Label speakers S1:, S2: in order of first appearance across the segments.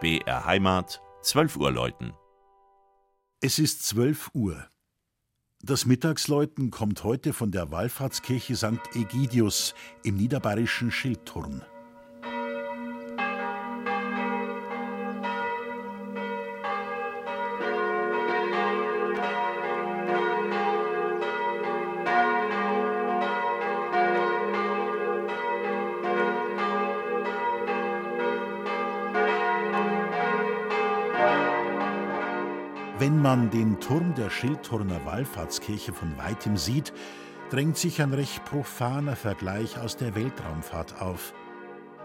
S1: BR Heimat, 12 Uhr läuten.
S2: Es ist 12 Uhr. Das Mittagsläuten kommt heute von der Wallfahrtskirche St. Egidius im niederbayerischen Schildturn. Wenn man den Turm der Schildturner Wallfahrtskirche von weitem sieht, drängt sich ein recht profaner Vergleich aus der Weltraumfahrt auf.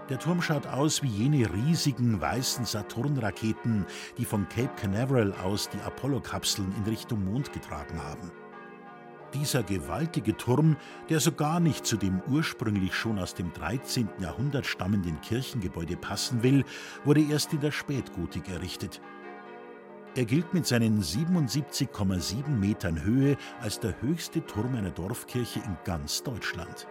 S2: Der Turm schaut aus wie jene riesigen weißen Saturn-Raketen, die von Cape Canaveral aus die Apollo-Kapseln in Richtung Mond getragen haben. Dieser gewaltige Turm, der so gar nicht zu dem ursprünglich schon aus dem 13. Jahrhundert stammenden Kirchengebäude passen will, wurde erst in der Spätgotik errichtet. Er gilt mit seinen 77,7 Metern Höhe als der höchste Turm einer Dorfkirche in ganz Deutschland.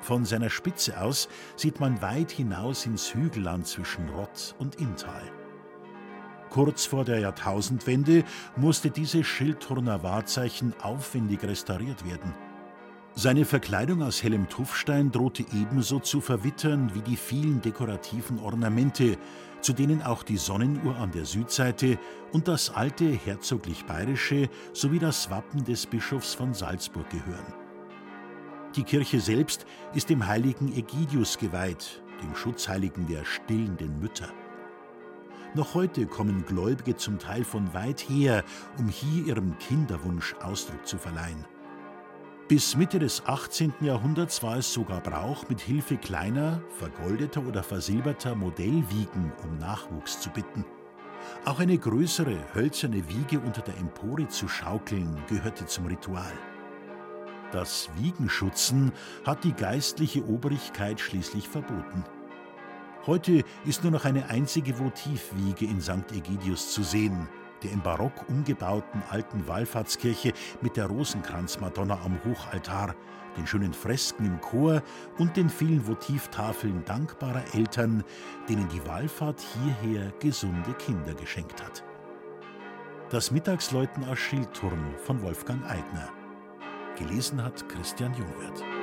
S2: Von seiner Spitze aus sieht man weit hinaus ins Hügelland zwischen Rott und Inntal. Kurz vor der Jahrtausendwende musste dieses Schildturner Wahrzeichen aufwendig restauriert werden. Seine Verkleidung aus hellem Tuffstein drohte ebenso zu verwittern wie die vielen dekorativen Ornamente, zu denen auch die Sonnenuhr an der Südseite und das alte herzoglich bayerische sowie das Wappen des Bischofs von Salzburg gehören. Die Kirche selbst ist dem heiligen Ägidius geweiht, dem Schutzheiligen der stillenden Mütter. Noch heute kommen Gläubige zum Teil von weit her, um hier ihrem Kinderwunsch Ausdruck zu verleihen. Bis Mitte des 18. Jahrhunderts war es sogar Brauch, mit Hilfe kleiner, vergoldeter oder versilberter Modellwiegen um Nachwuchs zu bitten. Auch eine größere hölzerne Wiege unter der Empore zu schaukeln gehörte zum Ritual. Das Wiegenschutzen hat die geistliche Obrigkeit schließlich verboten. Heute ist nur noch eine einzige Votivwiege in St. Egidius zu sehen, der im Barock umgebauten alten Wallfahrtskirche mit der Rosenkranzmadonna am Hochaltar, den schönen Fresken im Chor und den vielen Votivtafeln dankbarer Eltern, denen die Wallfahrt hierher gesunde Kinder geschenkt hat. Das Mittagsläuten aus Schildturm von Wolfgang Eigner. Gelesen hat Christian Jungwirth.